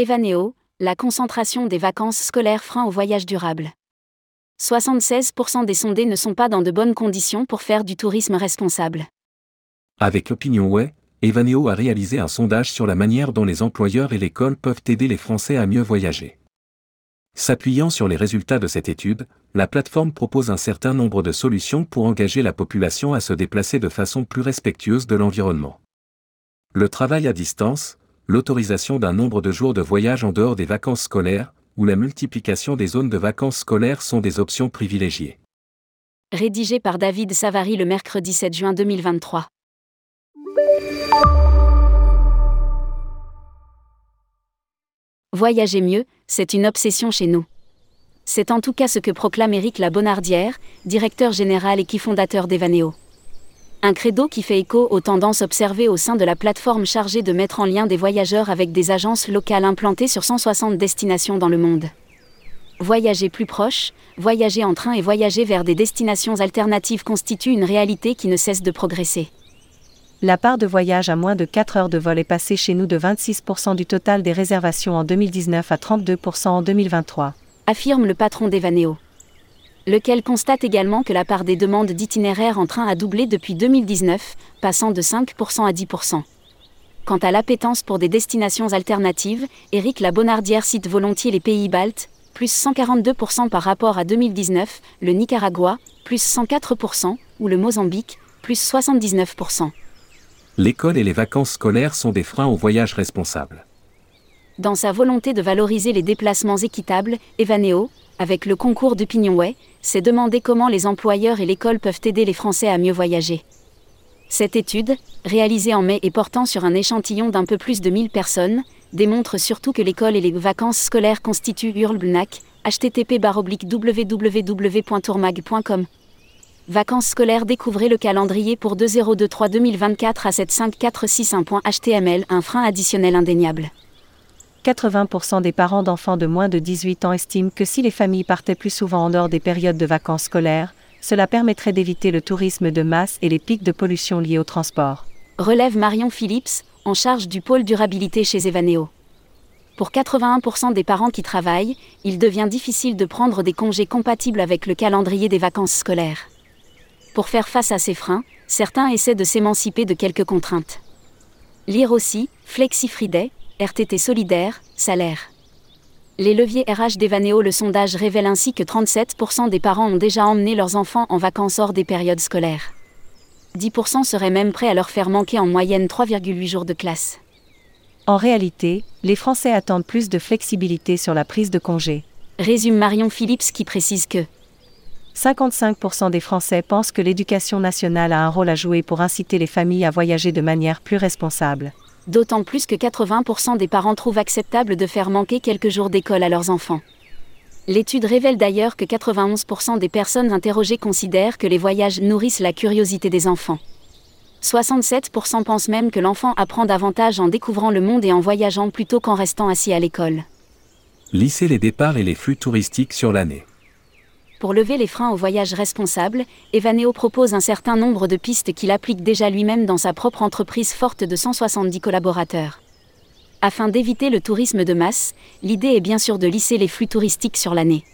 Evaneo, la concentration des vacances scolaires frein au voyage durable. 76% des sondés ne sont pas dans de bonnes conditions pour faire du tourisme responsable. Avec Way, Evaneo a réalisé un sondage sur la manière dont les employeurs et l'école peuvent aider les Français à mieux voyager. S'appuyant sur les résultats de cette étude, la plateforme propose un certain nombre de solutions pour engager la population à se déplacer de façon plus respectueuse de l'environnement. Le travail à distance, l'autorisation d'un nombre de jours de voyage en dehors des vacances scolaires, ou la multiplication des zones de vacances scolaires sont des options privilégiées. Rédigé par David Savary le mercredi 7 juin 2023. Voyager mieux, c'est une obsession chez nous. C'est en tout cas ce que proclame Éric Labonardière, directeur général et qui fondateur d'Evaneo. Un credo qui fait écho aux tendances observées au sein de la plateforme chargée de mettre en lien des voyageurs avec des agences locales implantées sur 160 destinations dans le monde. Voyager plus proche, voyager en train et voyager vers des destinations alternatives constituent une réalité qui ne cesse de progresser. La part de voyage à moins de 4 heures de vol est passée chez nous de 26% du total des réservations en 2019 à 32% en 2023. Affirme le patron d'Evaneo. Lequel constate également que la part des demandes d'itinéraires en train a doublé depuis 2019, passant de 5% à 10%. Quant à l'appétence pour des destinations alternatives, Éric Labonardière cite volontiers les pays baltes, plus 142% par rapport à 2019, le Nicaragua, plus 104%, ou le Mozambique, plus 79% l'école et les vacances scolaires sont des freins au voyage responsable. Dans sa volonté de valoriser les déplacements équitables, Evaneo, avec le concours d'Opinionway, s'est demandé comment les employeurs et l'école peuvent aider les Français à mieux voyager. Cette étude, réalisée en mai et portant sur un échantillon d'un peu plus de 1000 personnes, démontre surtout que l'école et les vacances scolaires constituent Hurlbnac, http www.tourmag.com. Vacances scolaires Découvrez le calendrier pour 2023-2024 à 75461.html, un frein additionnel indéniable. 80% des parents d'enfants de moins de 18 ans estiment que si les familles partaient plus souvent en dehors des périodes de vacances scolaires, cela permettrait d'éviter le tourisme de masse et les pics de pollution liés au transport. Relève Marion Phillips, en charge du pôle durabilité chez Evaneo. Pour 81% des parents qui travaillent, il devient difficile de prendre des congés compatibles avec le calendrier des vacances scolaires. Pour faire face à ces freins, certains essaient de s'émanciper de quelques contraintes. Lire aussi, Flexi Friday, RTT solidaire, salaire. Les leviers RH d'Evaneo Le sondage révèle ainsi que 37% des parents ont déjà emmené leurs enfants en vacances hors des périodes scolaires. 10% seraient même prêts à leur faire manquer en moyenne 3,8 jours de classe. En réalité, les Français attendent plus de flexibilité sur la prise de congé. Résume Marion Phillips qui précise que 55% des Français pensent que l'éducation nationale a un rôle à jouer pour inciter les familles à voyager de manière plus responsable. D'autant plus que 80% des parents trouvent acceptable de faire manquer quelques jours d'école à leurs enfants. L'étude révèle d'ailleurs que 91% des personnes interrogées considèrent que les voyages nourrissent la curiosité des enfants. 67% pensent même que l'enfant apprend davantage en découvrant le monde et en voyageant plutôt qu'en restant assis à l'école. Lisser les départs et les flux touristiques sur l'année. Pour lever les freins au voyage responsable, Evaneo propose un certain nombre de pistes qu'il applique déjà lui-même dans sa propre entreprise forte de 170 collaborateurs. Afin d'éviter le tourisme de masse, l'idée est bien sûr de lisser les flux touristiques sur l'année.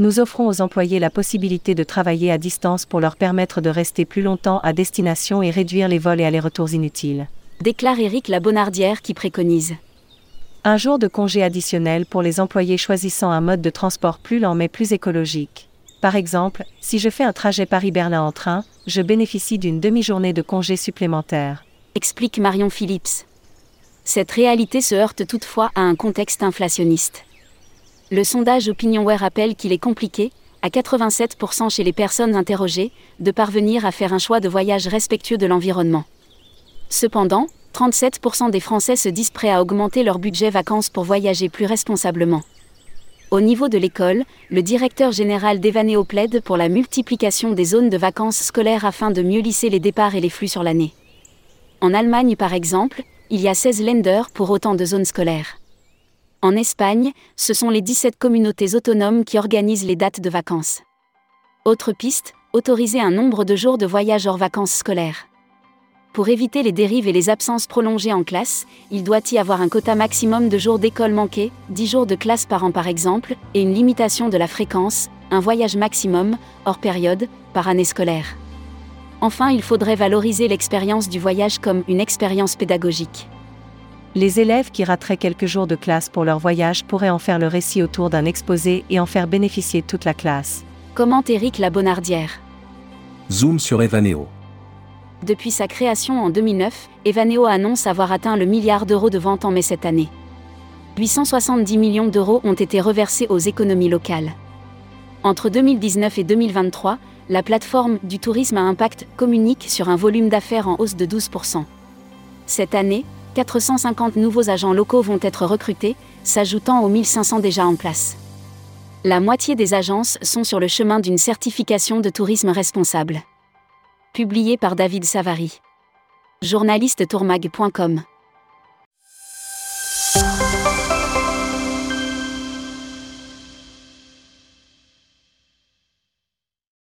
Nous offrons aux employés la possibilité de travailler à distance pour leur permettre de rester plus longtemps à destination et réduire les vols et allers-retours inutiles. Déclare Éric Labonardière qui préconise. Un jour de congé additionnel pour les employés choisissant un mode de transport plus lent mais plus écologique. Par exemple, si je fais un trajet Paris-Berlin en train, je bénéficie d'une demi-journée de congé supplémentaire. Explique Marion Phillips. Cette réalité se heurte toutefois à un contexte inflationniste. Le sondage OpinionWare rappelle qu'il est compliqué, à 87% chez les personnes interrogées, de parvenir à faire un choix de voyage respectueux de l'environnement. Cependant, 37% des Français se disent prêts à augmenter leur budget vacances pour voyager plus responsablement. Au niveau de l'école, le directeur général d'Evaneo plaide pour la multiplication des zones de vacances scolaires afin de mieux lisser les départs et les flux sur l'année. En Allemagne par exemple, il y a 16 lenders pour autant de zones scolaires. En Espagne, ce sont les 17 communautés autonomes qui organisent les dates de vacances. Autre piste, autoriser un nombre de jours de voyage hors vacances scolaires. Pour éviter les dérives et les absences prolongées en classe, il doit y avoir un quota maximum de jours d'école manqués, 10 jours de classe par an par exemple, et une limitation de la fréquence, un voyage maximum, hors période, par année scolaire. Enfin, il faudrait valoriser l'expérience du voyage comme une expérience pédagogique. Les élèves qui rateraient quelques jours de classe pour leur voyage pourraient en faire le récit autour d'un exposé et en faire bénéficier toute la classe. Commente Éric Labonardière? Zoom sur Evaneo. Depuis sa création en 2009, Evaneo annonce avoir atteint le milliard d'euros de ventes en mai cette année. 870 millions d'euros ont été reversés aux économies locales. Entre 2019 et 2023, la plateforme du tourisme à impact communique sur un volume d'affaires en hausse de 12%. Cette année, 450 nouveaux agents locaux vont être recrutés, s'ajoutant aux 1500 déjà en place. La moitié des agences sont sur le chemin d'une certification de tourisme responsable. Publié par David Savary. Journaliste tourmag.com.